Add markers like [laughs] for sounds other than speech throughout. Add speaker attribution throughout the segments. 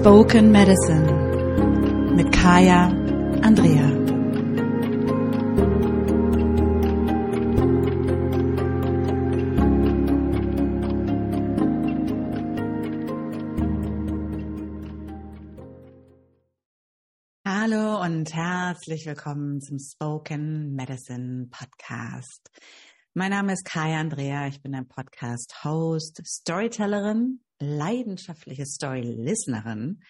Speaker 1: Spoken Medicine mit Kaya Andrea. Hallo und herzlich willkommen zum Spoken Medicine Podcast. Mein Name ist Kaya Andrea, ich bin ein Podcast-Host, Storytellerin leidenschaftliche Story-Listenerin,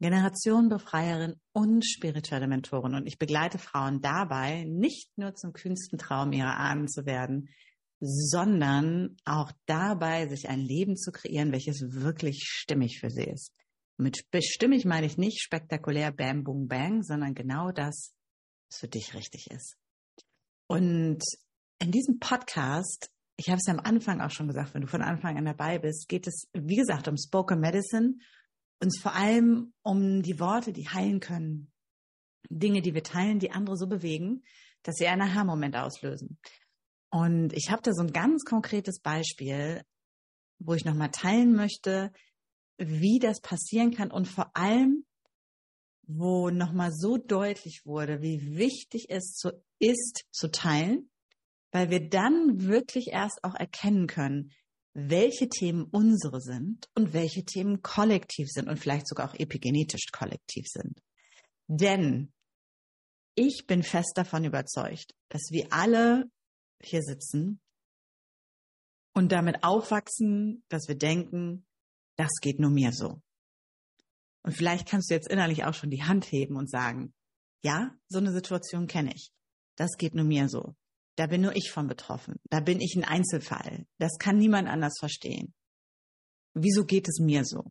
Speaker 1: Generationenbefreierin und spirituelle Mentorin. Und ich begleite Frauen dabei, nicht nur zum kühnsten Traum ihrer Ahnen zu werden, sondern auch dabei, sich ein Leben zu kreieren, welches wirklich stimmig für sie ist. Mit stimmig meine ich nicht spektakulär Bam, Boom, Bang, sondern genau das, was für dich richtig ist. Und in diesem Podcast ich habe es ja am Anfang auch schon gesagt, wenn du von Anfang an dabei bist, geht es, wie gesagt, um Spoken Medicine und vor allem um die Worte, die heilen können. Dinge, die wir teilen, die andere so bewegen, dass sie einen Aha-Moment auslösen. Und ich habe da so ein ganz konkretes Beispiel, wo ich nochmal teilen möchte, wie das passieren kann und vor allem, wo nochmal so deutlich wurde, wie wichtig es zu, ist, zu teilen weil wir dann wirklich erst auch erkennen können, welche Themen unsere sind und welche Themen kollektiv sind und vielleicht sogar auch epigenetisch kollektiv sind. Denn ich bin fest davon überzeugt, dass wir alle hier sitzen und damit aufwachsen, dass wir denken, das geht nur mir so. Und vielleicht kannst du jetzt innerlich auch schon die Hand heben und sagen, ja, so eine Situation kenne ich. Das geht nur mir so. Da bin nur ich von betroffen. Da bin ich ein Einzelfall. Das kann niemand anders verstehen. Wieso geht es mir so?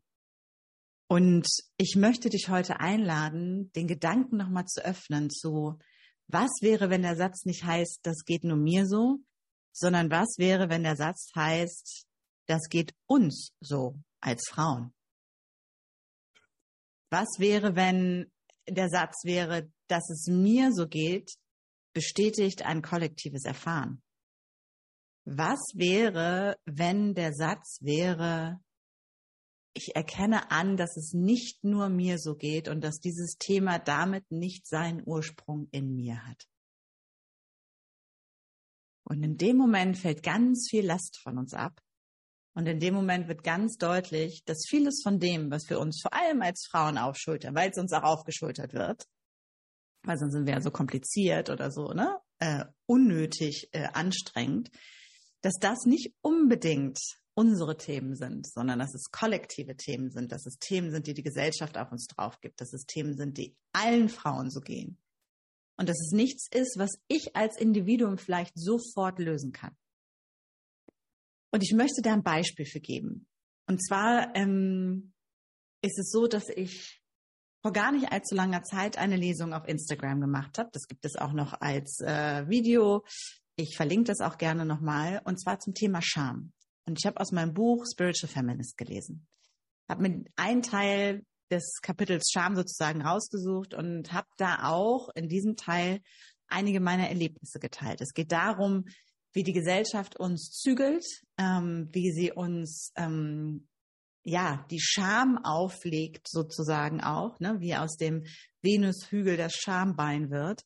Speaker 1: Und ich möchte dich heute einladen, den Gedanken nochmal zu öffnen zu, was wäre, wenn der Satz nicht heißt, das geht nur mir so, sondern was wäre, wenn der Satz heißt, das geht uns so als Frauen? Was wäre, wenn der Satz wäre, dass es mir so geht, bestätigt ein kollektives Erfahren. Was wäre, wenn der Satz wäre, ich erkenne an, dass es nicht nur mir so geht und dass dieses Thema damit nicht seinen Ursprung in mir hat. Und in dem Moment fällt ganz viel Last von uns ab. Und in dem Moment wird ganz deutlich, dass vieles von dem, was wir uns vor allem als Frauen aufschultern, weil es uns auch aufgeschultert wird, weil sonst sind wir ja so kompliziert oder so, ne? Äh, unnötig äh, anstrengend, dass das nicht unbedingt unsere Themen sind, sondern dass es kollektive Themen sind, dass es Themen sind, die die Gesellschaft auf uns drauf gibt, dass es Themen sind, die allen Frauen so gehen. Und dass es nichts ist, was ich als Individuum vielleicht sofort lösen kann. Und ich möchte da ein Beispiel für geben. Und zwar ähm, ist es so, dass ich vor gar nicht allzu langer Zeit eine Lesung auf Instagram gemacht habe. Das gibt es auch noch als äh, Video. Ich verlinke das auch gerne nochmal. Und zwar zum Thema Scham. Und ich habe aus meinem Buch Spiritual Feminist gelesen. Habe mir einen Teil des Kapitels Scham sozusagen rausgesucht und habe da auch in diesem Teil einige meiner Erlebnisse geteilt. Es geht darum, wie die Gesellschaft uns zügelt, ähm, wie sie uns ähm, ja, die Scham auflegt sozusagen auch, ne, wie aus dem Venushügel das Schambein wird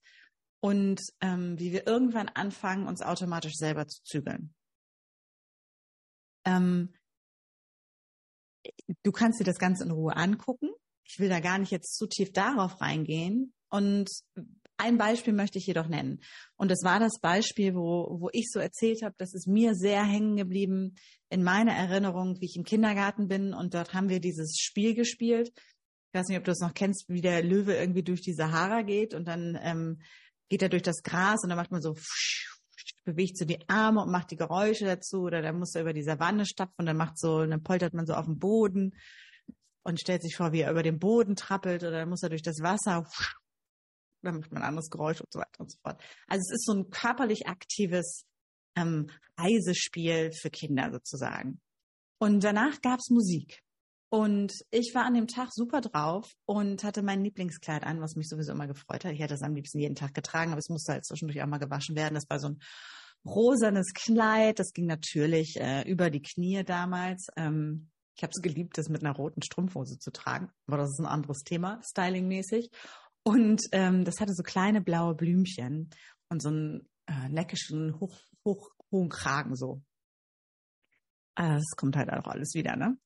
Speaker 1: und ähm, wie wir irgendwann anfangen, uns automatisch selber zu zügeln. Ähm, du kannst dir das Ganze in Ruhe angucken. Ich will da gar nicht jetzt zu tief darauf reingehen. Und ein Beispiel möchte ich jedoch nennen. Und das war das Beispiel, wo, wo ich so erzählt habe, dass es mir sehr hängen geblieben in meiner Erinnerung, wie ich im Kindergarten bin und dort haben wir dieses Spiel gespielt. Ich weiß nicht, ob du es noch kennst, wie der Löwe irgendwie durch die Sahara geht und dann ähm, geht er durch das Gras und dann macht man so [laughs] bewegt so die Arme und macht die Geräusche dazu oder dann muss er über die Savanne stapfen und dann macht so, dann poltert man so auf dem Boden und stellt sich vor, wie er über den Boden trappelt oder dann muss er durch das Wasser dann macht man ein anderes Geräusch und so weiter und so fort. Also es ist so ein körperlich aktives ähm, Reisespiel für Kinder sozusagen. Und danach gab's Musik. Und ich war an dem Tag super drauf und hatte mein Lieblingskleid an, was mich sowieso immer gefreut hat. Ich hätte es am liebsten jeden Tag getragen, aber es musste halt zwischendurch auch mal gewaschen werden. Das war so ein rosanes Kleid. Das ging natürlich äh, über die Knie damals. Ähm, Ich habe es geliebt, das mit einer roten Strumpfhose zu tragen, aber das ist ein anderes Thema, stylingmäßig. Und ähm, das hatte so kleine blaue Blümchen und so einen äh, leckischen, hoch, hoch, hohen Kragen so. Also das kommt halt auch alles wieder, ne?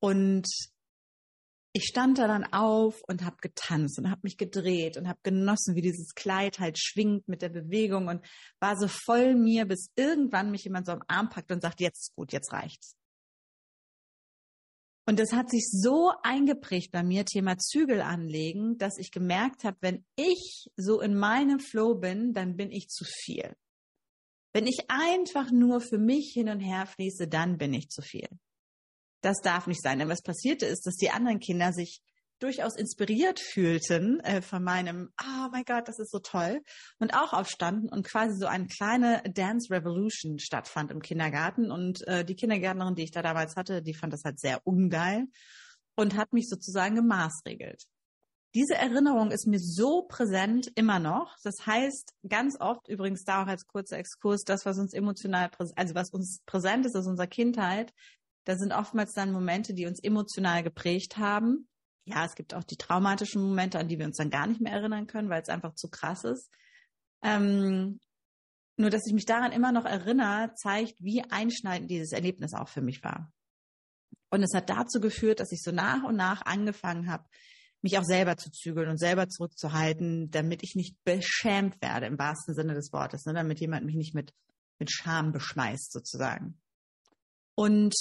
Speaker 1: Und ich stand da dann auf und habe getanzt und habe mich gedreht und habe genossen, wie dieses Kleid halt schwingt mit der Bewegung und war so voll mir, bis irgendwann mich jemand so am Arm packt und sagt, jetzt ist gut, jetzt reicht's. Und das hat sich so eingeprägt bei mir, Thema Zügel anlegen, dass ich gemerkt habe, wenn ich so in meinem Flow bin, dann bin ich zu viel. Wenn ich einfach nur für mich hin und her fließe, dann bin ich zu viel. Das darf nicht sein. Denn was passierte ist, dass die anderen Kinder sich durchaus inspiriert fühlten äh, von meinem, oh mein Gott, das ist so toll, und auch aufstanden und quasi so eine kleine Dance Revolution stattfand im Kindergarten. Und äh, die Kindergärtnerin, die ich da damals hatte, die fand das halt sehr ungeil und hat mich sozusagen gemaßregelt. Diese Erinnerung ist mir so präsent immer noch. Das heißt, ganz oft, übrigens da auch als kurzer Exkurs, das, was uns emotional, also was uns präsent ist aus unserer Kindheit, das sind oftmals dann Momente, die uns emotional geprägt haben. Ja, es gibt auch die traumatischen Momente, an die wir uns dann gar nicht mehr erinnern können, weil es einfach zu krass ist. Ähm, nur, dass ich mich daran immer noch erinnere, zeigt, wie einschneidend dieses Erlebnis auch für mich war. Und es hat dazu geführt, dass ich so nach und nach angefangen habe, mich auch selber zu zügeln und selber zurückzuhalten, damit ich nicht beschämt werde, im wahrsten Sinne des Wortes, ne? damit jemand mich nicht mit, mit Scham beschmeißt, sozusagen. Und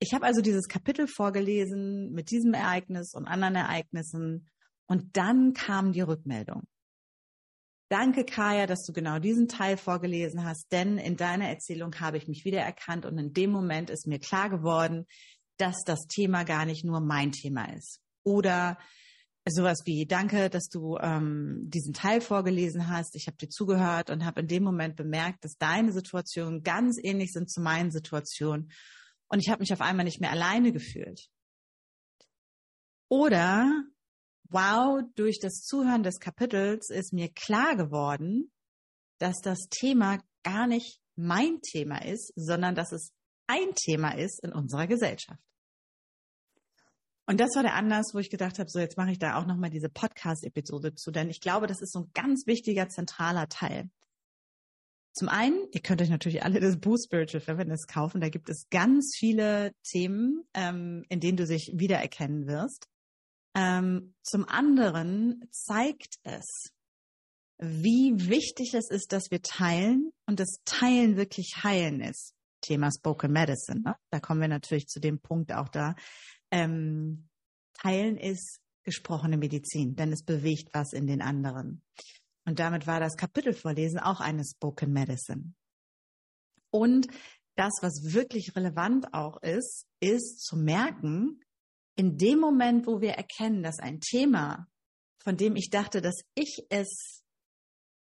Speaker 1: ich habe also dieses Kapitel vorgelesen mit diesem Ereignis und anderen Ereignissen und dann kam die Rückmeldung. Danke, Kaya, dass du genau diesen Teil vorgelesen hast, denn in deiner Erzählung habe ich mich wiedererkannt und in dem Moment ist mir klar geworden, dass das Thema gar nicht nur mein Thema ist. Oder sowas wie, danke, dass du ähm, diesen Teil vorgelesen hast. Ich habe dir zugehört und habe in dem Moment bemerkt, dass deine Situationen ganz ähnlich sind zu meinen Situationen. Und ich habe mich auf einmal nicht mehr alleine gefühlt. Oder, wow, durch das Zuhören des Kapitels ist mir klar geworden, dass das Thema gar nicht mein Thema ist, sondern dass es ein Thema ist in unserer Gesellschaft. Und das war der Anlass, wo ich gedacht habe, so jetzt mache ich da auch nochmal diese Podcast-Episode zu, denn ich glaube, das ist so ein ganz wichtiger, zentraler Teil. Zum einen, ihr könnt euch natürlich alle das Buch Spiritual Feminist kaufen. Da gibt es ganz viele Themen, ähm, in denen du dich wiedererkennen wirst. Ähm, zum anderen zeigt es, wie wichtig es ist, dass wir teilen und das Teilen wirklich heilen ist. Thema Spoken Medicine. Ne? Da kommen wir natürlich zu dem Punkt auch da. Ähm, teilen ist gesprochene Medizin, denn es bewegt was in den anderen. Und damit war das Kapitel vorlesen auch eine Spoken Medicine. Und das, was wirklich relevant auch ist, ist zu merken, in dem Moment, wo wir erkennen, dass ein Thema, von dem ich dachte, dass ich es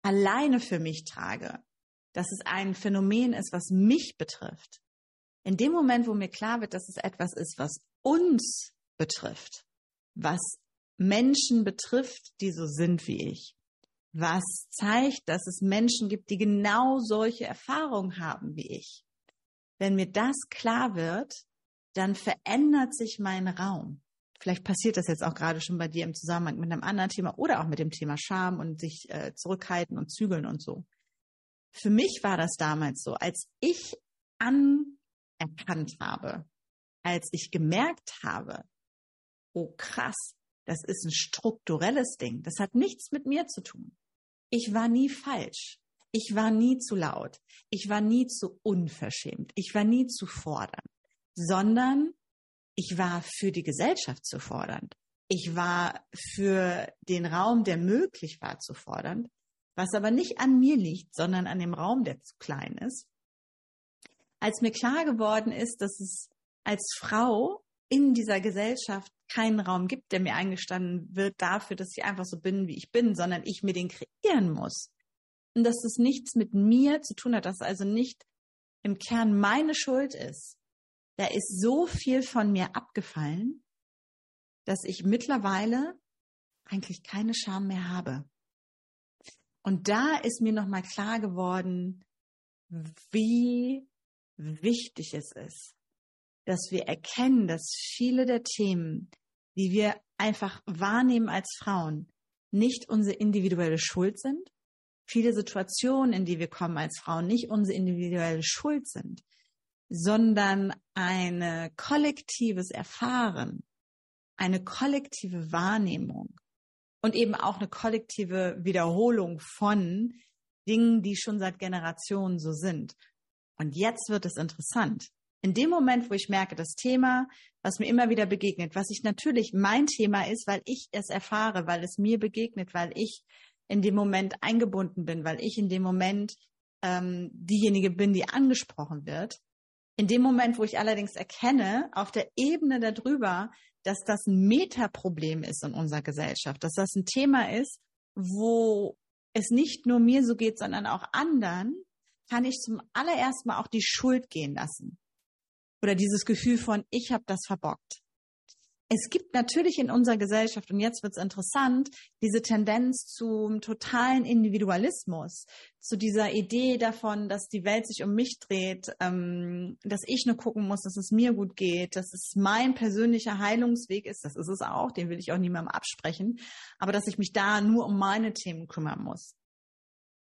Speaker 1: alleine für mich trage, dass es ein Phänomen ist, was mich betrifft, in dem Moment, wo mir klar wird, dass es etwas ist, was uns betrifft, was Menschen betrifft, die so sind wie ich, was zeigt, dass es Menschen gibt, die genau solche Erfahrungen haben wie ich. Wenn mir das klar wird, dann verändert sich mein Raum. Vielleicht passiert das jetzt auch gerade schon bei dir im Zusammenhang mit einem anderen Thema oder auch mit dem Thema Scham und sich äh, zurückhalten und zügeln und so. Für mich war das damals so, als ich anerkannt habe, als ich gemerkt habe, oh krass, das ist ein strukturelles Ding. Das hat nichts mit mir zu tun. Ich war nie falsch. Ich war nie zu laut. Ich war nie zu unverschämt. Ich war nie zu fordernd, sondern ich war für die Gesellschaft zu fordernd. Ich war für den Raum, der möglich war, zu fordernd, was aber nicht an mir liegt, sondern an dem Raum, der zu klein ist. Als mir klar geworden ist, dass es als Frau in dieser Gesellschaft keinen Raum gibt, der mir eingestanden wird dafür, dass ich einfach so bin, wie ich bin, sondern ich mir den kreieren muss. Und dass es nichts mit mir zu tun hat, dass also nicht im Kern meine Schuld ist. Da ist so viel von mir abgefallen, dass ich mittlerweile eigentlich keine Scham mehr habe. Und da ist mir nochmal klar geworden, wie wichtig es ist, dass wir erkennen, dass viele der Themen, die wir einfach wahrnehmen als Frauen, nicht unsere individuelle Schuld sind. Viele Situationen, in die wir kommen als Frauen, nicht unsere individuelle Schuld sind, sondern ein kollektives Erfahren, eine kollektive Wahrnehmung und eben auch eine kollektive Wiederholung von Dingen, die schon seit Generationen so sind. Und jetzt wird es interessant. In dem Moment, wo ich merke, das Thema, was mir immer wieder begegnet, was ich natürlich mein Thema ist, weil ich es erfahre, weil es mir begegnet, weil ich in dem Moment eingebunden bin, weil ich in dem Moment ähm, diejenige bin, die angesprochen wird. In dem Moment, wo ich allerdings erkenne, auf der Ebene darüber, dass das ein Metaproblem ist in unserer Gesellschaft, dass das ein Thema ist, wo es nicht nur mir so geht, sondern auch anderen, kann ich zum allerersten Mal auch die Schuld gehen lassen. Oder dieses Gefühl von, ich habe das verbockt. Es gibt natürlich in unserer Gesellschaft, und jetzt wird es interessant, diese Tendenz zum totalen Individualismus, zu dieser Idee davon, dass die Welt sich um mich dreht, ähm, dass ich nur gucken muss, dass es mir gut geht, dass es mein persönlicher Heilungsweg ist. Das ist es auch, den will ich auch niemandem absprechen, aber dass ich mich da nur um meine Themen kümmern muss.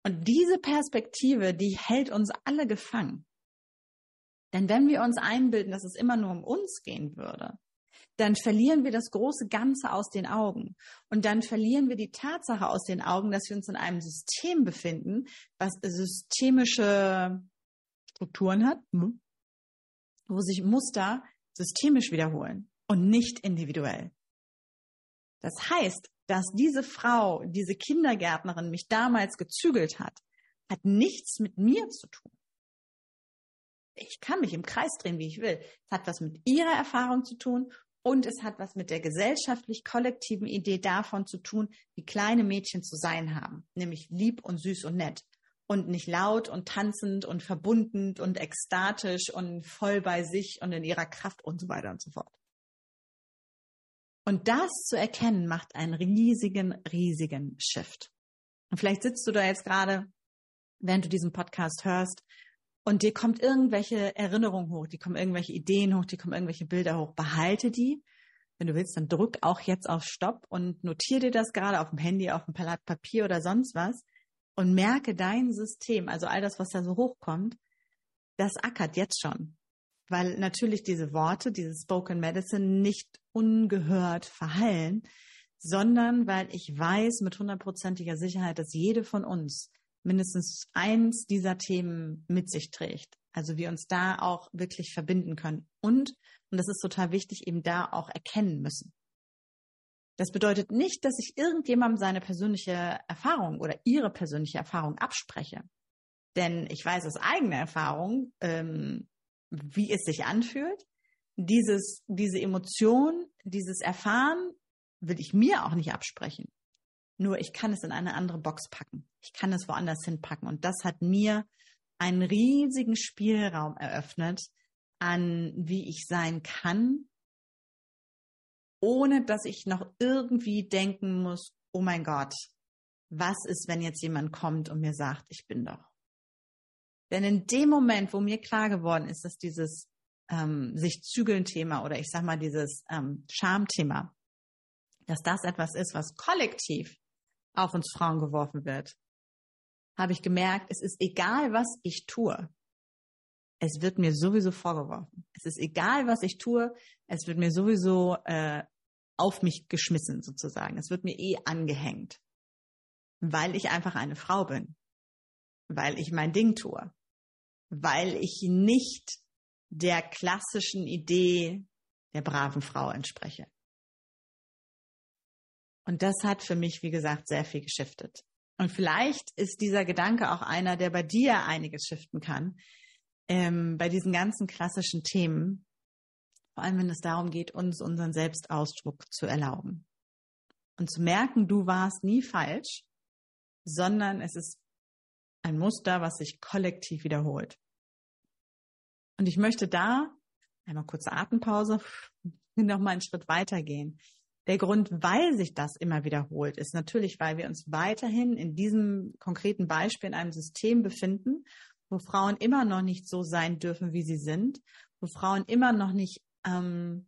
Speaker 1: Und diese Perspektive, die hält uns alle gefangen. Denn wenn wir uns einbilden, dass es immer nur um uns gehen würde, dann verlieren wir das große Ganze aus den Augen. Und dann verlieren wir die Tatsache aus den Augen, dass wir uns in einem System befinden, was systemische Strukturen hat, hm, wo sich Muster systemisch wiederholen und nicht individuell. Das heißt, dass diese Frau, diese Kindergärtnerin mich damals gezügelt hat, hat nichts mit mir zu tun. Ich kann mich im Kreis drehen, wie ich will. Es hat was mit ihrer Erfahrung zu tun und es hat was mit der gesellschaftlich kollektiven Idee davon zu tun, wie kleine Mädchen zu sein haben, nämlich lieb und süß und nett und nicht laut und tanzend und verbundend und ekstatisch und voll bei sich und in ihrer Kraft und so weiter und so fort. Und das zu erkennen macht einen riesigen, riesigen Shift. Und vielleicht sitzt du da jetzt gerade, während du diesen Podcast hörst und dir kommt irgendwelche Erinnerungen hoch, die kommen irgendwelche Ideen hoch, die kommen irgendwelche Bilder hoch. Behalte die. Wenn du willst, dann drück auch jetzt auf Stopp und notiere dir das gerade auf dem Handy, auf dem Blatt Papier oder sonst was und merke dein System, also all das, was da so hochkommt, das ackert jetzt schon. Weil natürlich diese Worte, dieses Spoken Medicine nicht ungehört verhallen, sondern weil ich weiß mit hundertprozentiger Sicherheit, dass jede von uns mindestens eins dieser Themen mit sich trägt. Also wir uns da auch wirklich verbinden können und, und das ist total wichtig, eben da auch erkennen müssen. Das bedeutet nicht, dass ich irgendjemandem seine persönliche Erfahrung oder ihre persönliche Erfahrung abspreche. Denn ich weiß aus eigener Erfahrung, ähm, wie es sich anfühlt. Dieses, diese Emotion, dieses Erfahren will ich mir auch nicht absprechen. Nur ich kann es in eine andere Box packen. Ich kann es woanders hinpacken. Und das hat mir einen riesigen Spielraum eröffnet an, wie ich sein kann, ohne dass ich noch irgendwie denken muss, oh mein Gott, was ist, wenn jetzt jemand kommt und mir sagt, ich bin doch. Denn in dem Moment, wo mir klar geworden ist, dass dieses ähm, sich zügeln Thema oder ich sag mal dieses ähm, Schamthema, dass das etwas ist, was kollektiv auf uns Frauen geworfen wird, habe ich gemerkt, es ist egal, was ich tue. Es wird mir sowieso vorgeworfen. Es ist egal, was ich tue. Es wird mir sowieso äh, auf mich geschmissen, sozusagen. Es wird mir eh angehängt, weil ich einfach eine Frau bin, weil ich mein Ding tue, weil ich nicht der klassischen Idee der braven Frau entspreche. Und das hat für mich, wie gesagt, sehr viel geschiftet. Und vielleicht ist dieser Gedanke auch einer, der bei dir einiges shiften kann, ähm, bei diesen ganzen klassischen Themen, vor allem wenn es darum geht, uns unseren Selbstausdruck zu erlauben. Und zu merken, du warst nie falsch, sondern es ist ein Muster, was sich kollektiv wiederholt. Und ich möchte da einmal kurze Atempause, [laughs] noch mal einen Schritt weitergehen. Der Grund, weil sich das immer wiederholt, ist natürlich, weil wir uns weiterhin in diesem konkreten Beispiel in einem System befinden, wo Frauen immer noch nicht so sein dürfen, wie sie sind, wo Frauen immer noch nicht ähm,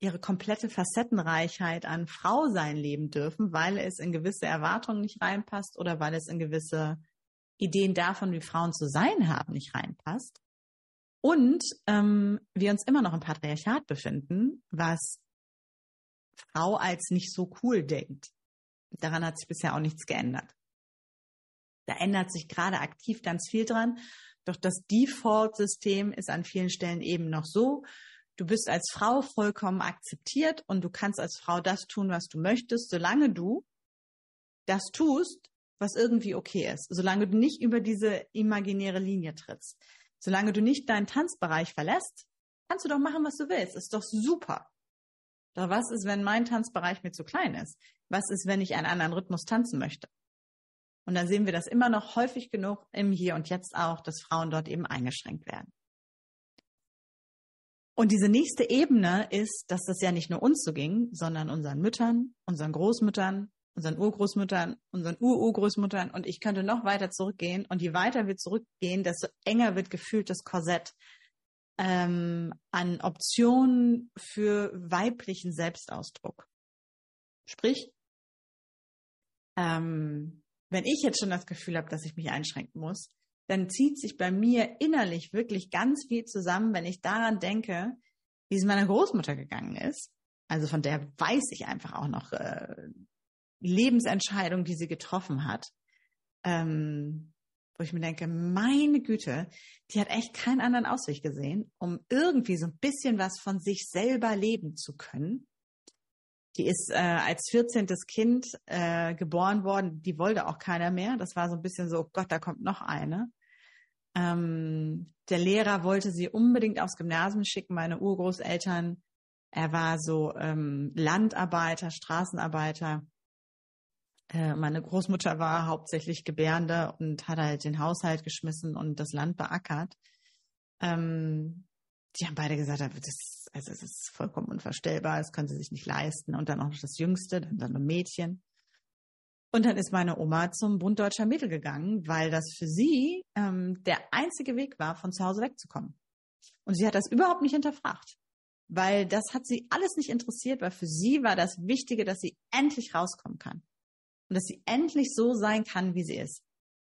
Speaker 1: ihre komplette Facettenreichheit an Frau sein leben dürfen, weil es in gewisse Erwartungen nicht reinpasst oder weil es in gewisse Ideen davon, wie Frauen zu sein haben, nicht reinpasst. Und ähm, wir uns immer noch im Patriarchat befinden, was Frau als nicht so cool denkt. Daran hat sich bisher auch nichts geändert. Da ändert sich gerade aktiv ganz viel dran. Doch das Default-System ist an vielen Stellen eben noch so, du bist als Frau vollkommen akzeptiert und du kannst als Frau das tun, was du möchtest, solange du das tust, was irgendwie okay ist. Solange du nicht über diese imaginäre Linie trittst. Solange du nicht deinen Tanzbereich verlässt, kannst du doch machen, was du willst. Ist doch super. Doch was ist, wenn mein Tanzbereich mir zu klein ist? Was ist, wenn ich einen anderen Rhythmus tanzen möchte? Und dann sehen wir das immer noch häufig genug im Hier und Jetzt auch, dass Frauen dort eben eingeschränkt werden. Und diese nächste Ebene ist, dass das ja nicht nur uns so ging, sondern unseren Müttern, unseren Großmüttern, unseren Urgroßmüttern, unseren Ururgroßmüttern und ich könnte noch weiter zurückgehen. Und je weiter wir zurückgehen, desto enger wird gefühlt das Korsett ähm, an Optionen für weiblichen Selbstausdruck. Sprich, ähm, wenn ich jetzt schon das Gefühl habe, dass ich mich einschränken muss, dann zieht sich bei mir innerlich wirklich ganz viel zusammen, wenn ich daran denke, wie es meiner Großmutter gegangen ist. Also von der weiß ich einfach auch noch äh, Lebensentscheidungen, die sie getroffen hat. Ähm, wo ich mir denke, meine Güte, die hat echt keinen anderen Ausweg gesehen, um irgendwie so ein bisschen was von sich selber leben zu können. Die ist äh, als 14. Kind äh, geboren worden, die wollte auch keiner mehr. Das war so ein bisschen so, oh Gott, da kommt noch eine. Ähm, der Lehrer wollte sie unbedingt aufs Gymnasium schicken, meine Urgroßeltern. Er war so ähm, Landarbeiter, Straßenarbeiter. Äh, meine Großmutter war hauptsächlich Gebärende und hat halt den Haushalt geschmissen und das Land beackert. Ähm, die haben beide gesagt, das, also das ist vollkommen unvorstellbar, das können sie sich nicht leisten. Und dann auch noch das Jüngste, dann, dann ein Mädchen. Und dann ist meine Oma zum Bund Deutscher Mädel gegangen, weil das für sie ähm, der einzige Weg war, von zu Hause wegzukommen. Und sie hat das überhaupt nicht hinterfragt, weil das hat sie alles nicht interessiert, weil für sie war das Wichtige, dass sie endlich rauskommen kann und dass sie endlich so sein kann, wie sie ist.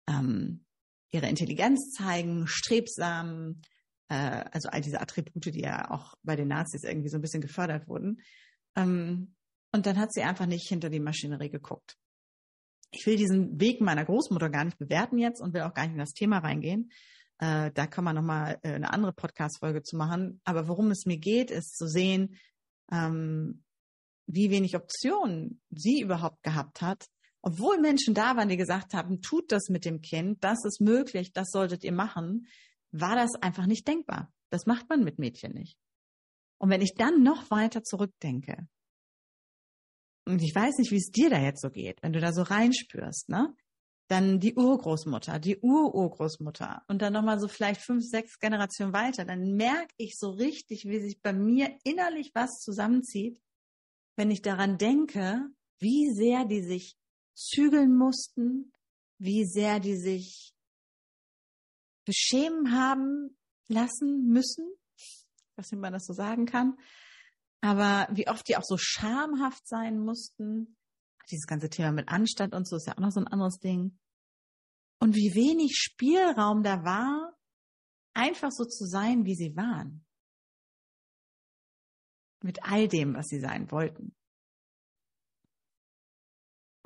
Speaker 1: Ähm, ihre Intelligenz zeigen, strebsam, äh, also all diese Attribute, die ja auch bei den Nazis irgendwie so ein bisschen gefördert wurden. Ähm, und dann hat sie einfach nicht hinter die Maschinerie geguckt. Ich will diesen Weg meiner Großmutter gar nicht bewerten jetzt und will auch gar nicht in das Thema reingehen. Äh, da kann man nochmal äh, eine andere Podcast-Folge zu machen. Aber worum es mir geht, ist zu sehen, ähm, wie wenig Optionen sie überhaupt gehabt hat, obwohl Menschen da waren, die gesagt haben, tut das mit dem Kind, das ist möglich, das solltet ihr machen, war das einfach nicht denkbar. Das macht man mit Mädchen nicht. Und wenn ich dann noch weiter zurückdenke, und ich weiß nicht, wie es dir da jetzt so geht, wenn du da so reinspürst, ne? Dann die Urgroßmutter, die Ururgroßmutter und dann nochmal so vielleicht fünf, sechs Generationen weiter, dann merke ich so richtig, wie sich bei mir innerlich was zusammenzieht, wenn ich daran denke, wie sehr die sich zügeln mussten, wie sehr die sich beschämen haben lassen müssen. Ob man das so sagen kann. Aber wie oft die auch so schamhaft sein mussten. Dieses ganze Thema mit Anstand und so ist ja auch noch so ein anderes Ding. Und wie wenig Spielraum da war, einfach so zu sein, wie sie waren. Mit all dem, was sie sein wollten.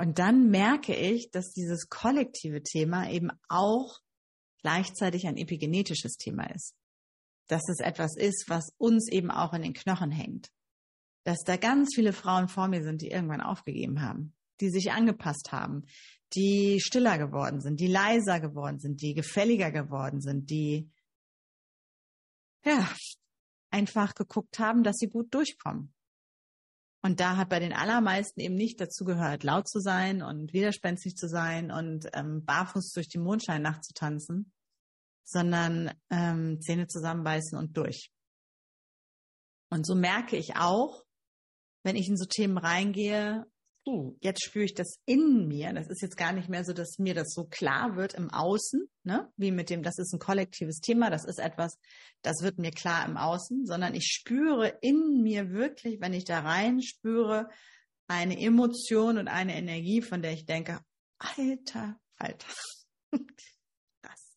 Speaker 1: Und dann merke ich, dass dieses kollektive Thema eben auch gleichzeitig ein epigenetisches Thema ist. Dass es etwas ist, was uns eben auch in den Knochen hängt. Dass da ganz viele Frauen vor mir sind, die irgendwann aufgegeben haben, die sich angepasst haben, die stiller geworden sind, die leiser geworden sind, die gefälliger geworden sind, die ja einfach geguckt haben, dass sie gut durchkommen. Und da hat bei den allermeisten eben nicht dazu gehört, laut zu sein und widerspenstig zu sein und ähm, barfuß durch die Mondscheinnacht zu tanzen, sondern ähm, Zähne zusammenbeißen und durch. Und so merke ich auch, wenn ich in so Themen reingehe, uh, jetzt spüre ich das in mir. Das ist jetzt gar nicht mehr so, dass mir das so klar wird im Außen, ne? wie mit dem, das ist ein kollektives Thema, das ist etwas, das wird mir klar im Außen, sondern ich spüre in mir wirklich, wenn ich da rein spüre, eine Emotion und eine Energie, von der ich denke, alter, alter. [laughs] Krass.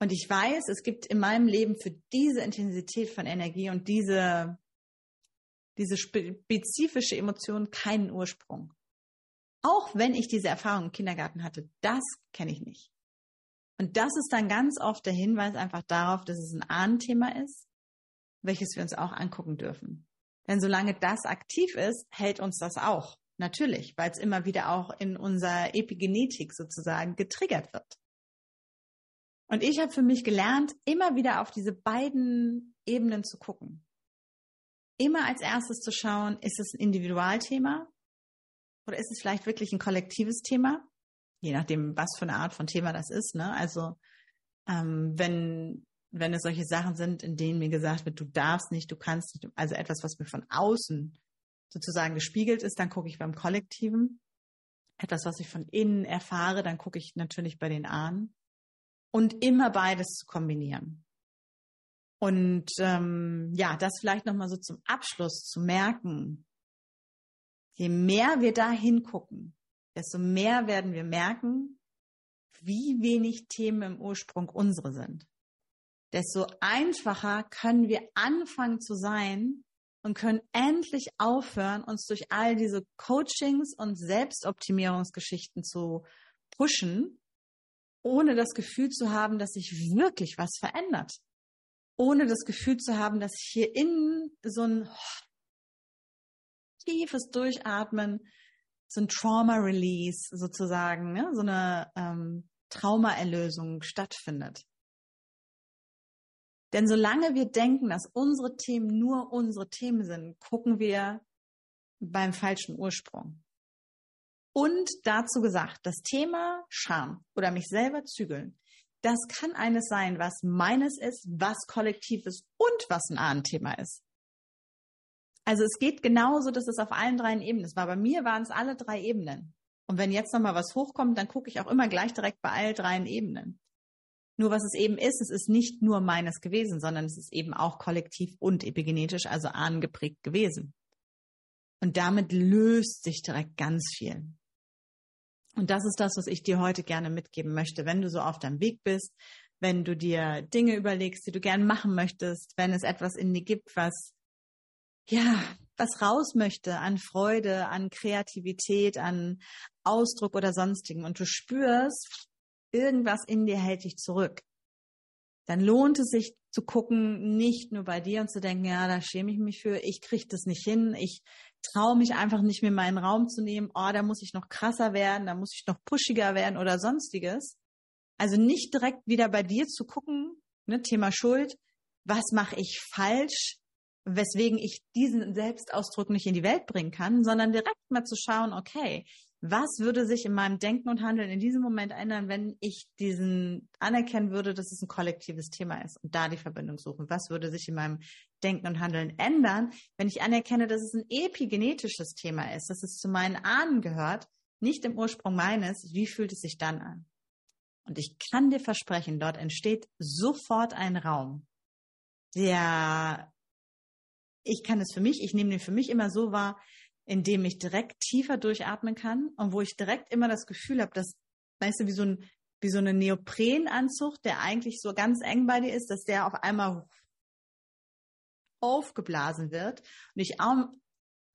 Speaker 1: Und ich weiß, es gibt in meinem Leben für diese Intensität von Energie und diese diese spezifische Emotion keinen Ursprung. Auch wenn ich diese Erfahrung im Kindergarten hatte, das kenne ich nicht. Und das ist dann ganz oft der Hinweis einfach darauf, dass es ein Ahnenthema ist, welches wir uns auch angucken dürfen. Denn solange das aktiv ist, hält uns das auch. Natürlich, weil es immer wieder auch in unserer Epigenetik sozusagen getriggert wird. Und ich habe für mich gelernt, immer wieder auf diese beiden Ebenen zu gucken immer als erstes zu schauen, ist es ein Individualthema oder ist es vielleicht wirklich ein kollektives Thema? Je nachdem, was für eine Art von Thema das ist. Ne? Also ähm, wenn wenn es solche Sachen sind, in denen mir gesagt wird, du darfst nicht, du kannst nicht, also etwas, was mir von außen sozusagen gespiegelt ist, dann gucke ich beim Kollektiven. Etwas, was ich von innen erfahre, dann gucke ich natürlich bei den Ahnen. Und immer beides zu kombinieren. Und ähm, ja, das vielleicht nochmal so zum Abschluss zu merken. Je mehr wir da hingucken, desto mehr werden wir merken, wie wenig Themen im Ursprung unsere sind. Desto einfacher können wir anfangen zu sein und können endlich aufhören, uns durch all diese Coachings und Selbstoptimierungsgeschichten zu pushen, ohne das Gefühl zu haben, dass sich wirklich was verändert ohne das Gefühl zu haben, dass hier innen so ein tiefes Durchatmen, so ein Trauma-Release sozusagen, ne? so eine ähm, Traumaerlösung stattfindet. Denn solange wir denken, dass unsere Themen nur unsere Themen sind, gucken wir beim falschen Ursprung. Und dazu gesagt, das Thema Scham oder mich selber zügeln das kann eines sein, was meines ist, was kollektiv ist und was ein Ahnenthema ist. Also es geht genauso, dass es auf allen drei Ebenen ist. Weil bei mir waren es alle drei Ebenen. Und wenn jetzt nochmal was hochkommt, dann gucke ich auch immer gleich direkt bei allen drei Ebenen. Nur was es eben ist, es ist nicht nur meines gewesen, sondern es ist eben auch kollektiv und epigenetisch, also ahnengeprägt gewesen. Und damit löst sich direkt ganz viel. Und das ist das, was ich dir heute gerne mitgeben möchte, wenn du so auf deinem Weg bist, wenn du dir Dinge überlegst, die du gerne machen möchtest, wenn es etwas in dir gibt, was, ja, was raus möchte an Freude, an Kreativität, an Ausdruck oder sonstigen und du spürst, irgendwas in dir hält dich zurück, dann lohnt es sich zu gucken, nicht nur bei dir und zu denken, ja, da schäme ich mich für, ich kriege das nicht hin, ich traue mich einfach nicht mehr meinen Raum zu nehmen, oh, da muss ich noch krasser werden, da muss ich noch pushiger werden oder sonstiges. Also nicht direkt wieder bei dir zu gucken, ne, Thema Schuld, was mache ich falsch, weswegen ich diesen Selbstausdruck nicht in die Welt bringen kann, sondern direkt mal zu schauen, okay, was würde sich in meinem Denken und Handeln in diesem Moment ändern, wenn ich diesen anerkennen würde, dass es ein kollektives Thema ist und da die Verbindung suchen? Was würde sich in meinem Denken und Handeln ändern, wenn ich anerkenne, dass es ein epigenetisches Thema ist, dass es zu meinen Ahnen gehört, nicht im Ursprung meines? Wie fühlt es sich dann an? Und ich kann dir versprechen, dort entsteht sofort ein Raum, der, ich kann es für mich, ich nehme den für mich immer so wahr, in dem ich direkt tiefer durchatmen kann und wo ich direkt immer das Gefühl habe, dass, weißt du, wie so ein, wie so eine Neoprenanzug, der eigentlich so ganz eng bei dir ist, dass der auf einmal aufgeblasen wird und ich auch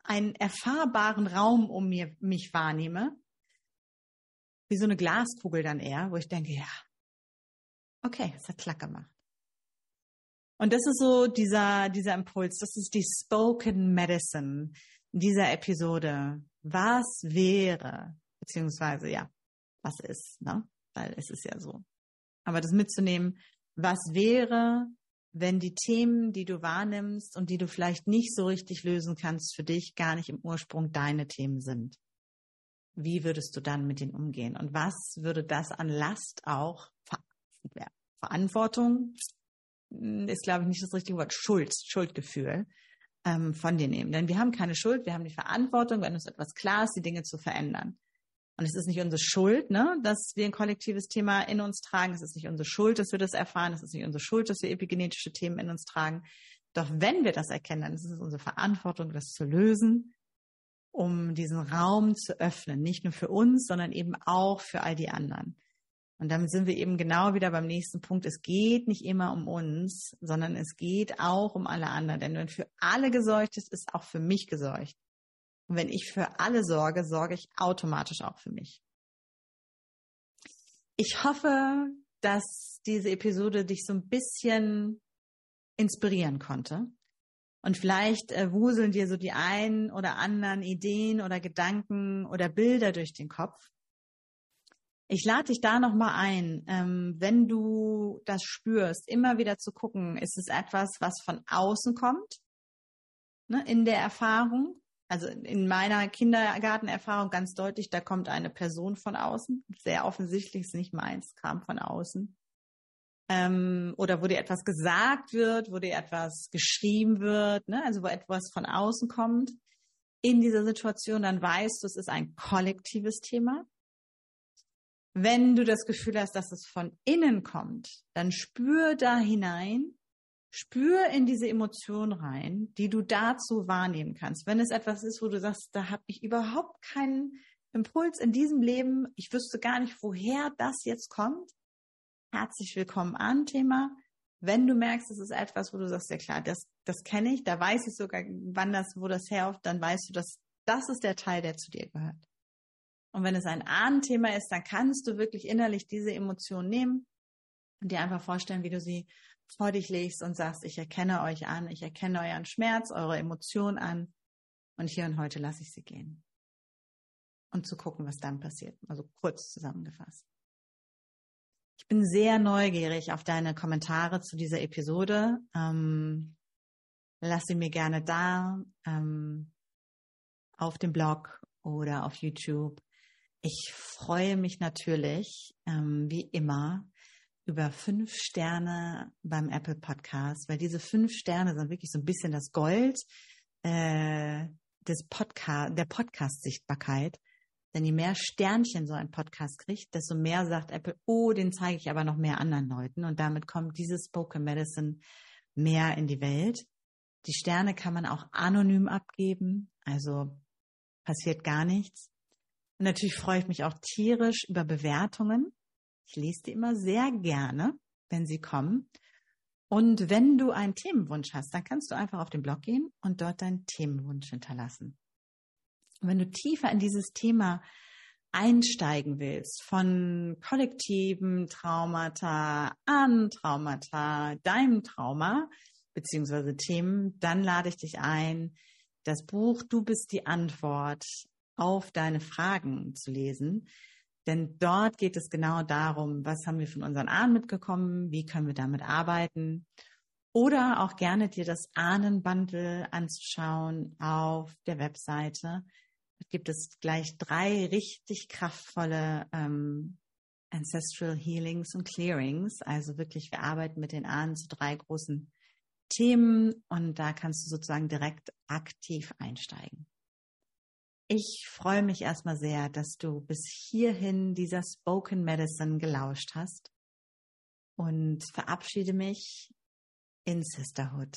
Speaker 1: einen erfahrbaren Raum um mir, mich wahrnehme, wie so eine Glaskugel dann eher, wo ich denke, ja, okay, es hat Klack gemacht. Und das ist so dieser, dieser Impuls, das ist die Spoken Medicine, dieser Episode, was wäre, beziehungsweise ja, was ist, ne? Weil es ist ja so. Aber das mitzunehmen, was wäre, wenn die Themen, die du wahrnimmst und die du vielleicht nicht so richtig lösen kannst, für dich gar nicht im Ursprung deine Themen sind? Wie würdest du dann mit denen umgehen? Und was würde das an Last auch Ver Verantwortung ist, glaube ich, nicht das richtige Wort, Schuld, Schuldgefühl ähm, von dir nehmen. Denn wir haben keine Schuld, wir haben die Verantwortung, wenn uns etwas klar ist, die Dinge zu verändern. Und es ist nicht unsere Schuld, ne, dass wir ein kollektives Thema in uns tragen. Es ist nicht unsere Schuld, dass wir das erfahren. Es ist nicht unsere Schuld, dass wir epigenetische Themen in uns tragen. Doch wenn wir das erkennen, dann ist es unsere Verantwortung, das zu lösen, um diesen Raum zu öffnen. Nicht nur für uns, sondern eben auch für all die anderen. Und damit sind wir eben genau wieder beim nächsten Punkt. Es geht nicht immer um uns, sondern es geht auch um alle anderen. Denn wenn für alle gesorgt ist, ist auch für mich gesorgt. Und wenn ich für alle sorge, sorge ich automatisch auch für mich. Ich hoffe, dass diese Episode dich so ein bisschen inspirieren konnte. Und vielleicht äh, wuseln dir so die einen oder anderen Ideen oder Gedanken oder Bilder durch den Kopf. Ich lade dich da nochmal ein, ähm, wenn du das spürst, immer wieder zu gucken, ist es etwas, was von außen kommt, ne, in der Erfahrung. Also in meiner Kindergartenerfahrung ganz deutlich, da kommt eine Person von außen. Sehr offensichtlich ist nicht meins, kam von außen. Ähm, oder wo dir etwas gesagt wird, wo dir etwas geschrieben wird, ne? also wo etwas von außen kommt in dieser Situation, dann weißt du, es ist ein kollektives Thema. Wenn du das Gefühl hast, dass es von innen kommt, dann spür da hinein, spür in diese Emotion rein, die du dazu wahrnehmen kannst. Wenn es etwas ist, wo du sagst, da habe ich überhaupt keinen Impuls in diesem Leben, ich wüsste gar nicht, woher das jetzt kommt. Herzlich willkommen an Thema. Wenn du merkst, es ist etwas, wo du sagst, ja klar, das, das kenne ich, da weiß ich sogar, wann das, wo das herauft, dann weißt du, dass das ist der Teil, der zu dir gehört. Und wenn es ein Ahnenthema ist, dann kannst du wirklich innerlich diese Emotion nehmen und dir einfach vorstellen, wie du sie vor dich legst und sagst, ich erkenne euch an, ich erkenne euren Schmerz, eure Emotion an und hier und heute lasse ich sie gehen. Und zu gucken, was dann passiert. Also kurz zusammengefasst. Ich bin sehr neugierig auf deine Kommentare zu dieser Episode. Ähm, lass sie mir gerne da ähm, auf dem Blog oder auf YouTube. Ich freue mich natürlich, ähm, wie immer, über fünf Sterne beim Apple Podcast, weil diese fünf Sterne sind wirklich so ein bisschen das Gold äh, des Podcast, der Podcast-Sichtbarkeit. Denn je mehr Sternchen so ein Podcast kriegt, desto mehr sagt Apple, oh, den zeige ich aber noch mehr anderen Leuten. Und damit kommt dieses Spoken Medicine mehr in die Welt. Die Sterne kann man auch anonym abgeben, also passiert gar nichts. Und natürlich freue ich mich auch tierisch über Bewertungen. Ich lese die immer sehr gerne, wenn sie kommen. Und wenn du einen Themenwunsch hast, dann kannst du einfach auf den Blog gehen und dort deinen Themenwunsch hinterlassen. Und wenn du tiefer in dieses Thema einsteigen willst, von kollektiven Traumata an Traumata, deinem Trauma, beziehungsweise Themen, dann lade ich dich ein, das Buch Du bist die Antwort auf deine Fragen zu lesen. Denn dort geht es genau darum, was haben wir von unseren Ahnen mitgekommen, wie können wir damit arbeiten. Oder auch gerne dir das Ahnenbundle anzuschauen auf der Webseite. Da gibt es gleich drei richtig kraftvolle ähm, Ancestral Healings und Clearings. Also wirklich, wir arbeiten mit den Ahnen zu drei großen Themen und da kannst du sozusagen direkt aktiv einsteigen. Ich freue mich erstmal sehr, dass du bis hierhin dieser Spoken Medicine gelauscht hast und verabschiede mich in Sisterhood.